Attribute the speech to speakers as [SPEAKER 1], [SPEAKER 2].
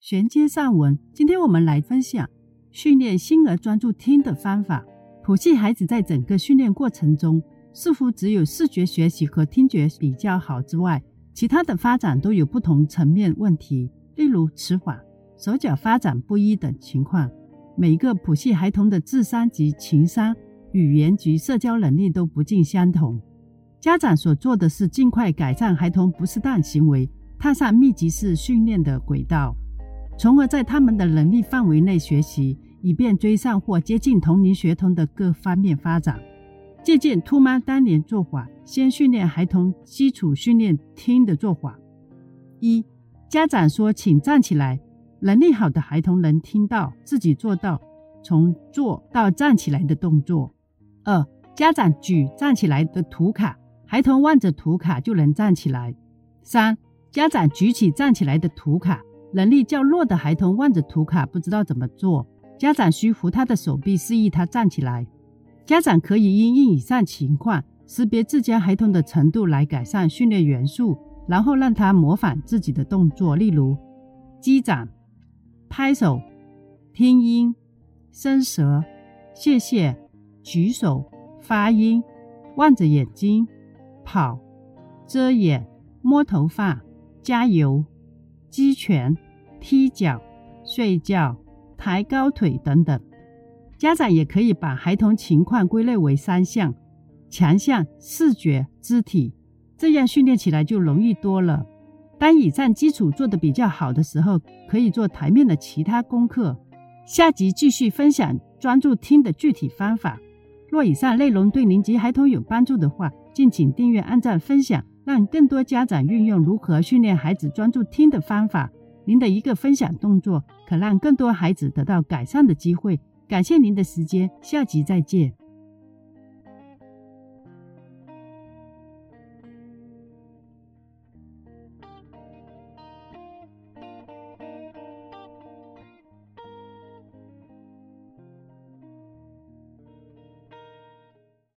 [SPEAKER 1] 衔接上文，今天我们来分享训练新儿专注听的方法。普系孩子在整个训练过程中，似乎只有视觉学习和听觉比较好之外，其他的发展都有不同层面问题，例如迟缓、手脚发展不一等情况。每个普系孩童的智商及情商、语言及社交能力都不尽相同。家长所做的是尽快改善孩童不适当行为，踏上密集式训练的轨道，从而在他们的能力范围内学习，以便追上或接近同龄学童的各方面发展。借鉴兔妈当年做法，先训练孩童基础训练听的做法。一、家长说：“请站起来。”能力好的孩童能听到自己做到从坐到站起来的动作。二、家长举站起来的图卡。孩童望着图卡就能站起来。三、家长举起站起来的图卡，能力较弱的孩童望着图卡不知道怎么做，家长需扶他的手臂示意他站起来。家长可以因应以上情况，识别自家孩童的程度来改善训练元素，然后让他模仿自己的动作，例如击掌、拍手、听音、伸舌、谢谢、举手、发音、望着眼睛。跑、遮眼、摸头发、加油、击拳、踢脚、睡觉、抬高腿等等。家长也可以把孩童情况归类为三项：强项、视觉、肢体，这样训练起来就容易多了。当以上基础做得比较好的时候，可以做台面的其他功课。下集继续分享专注听的具体方法。若以上内容对您及孩童有帮助的话，敬请订阅、按赞、分享，让更多家长运用如何训练孩子专注听的方法。您的一个分享动作，可让更多孩子得到改善的机会。感谢您的时间，下集再见。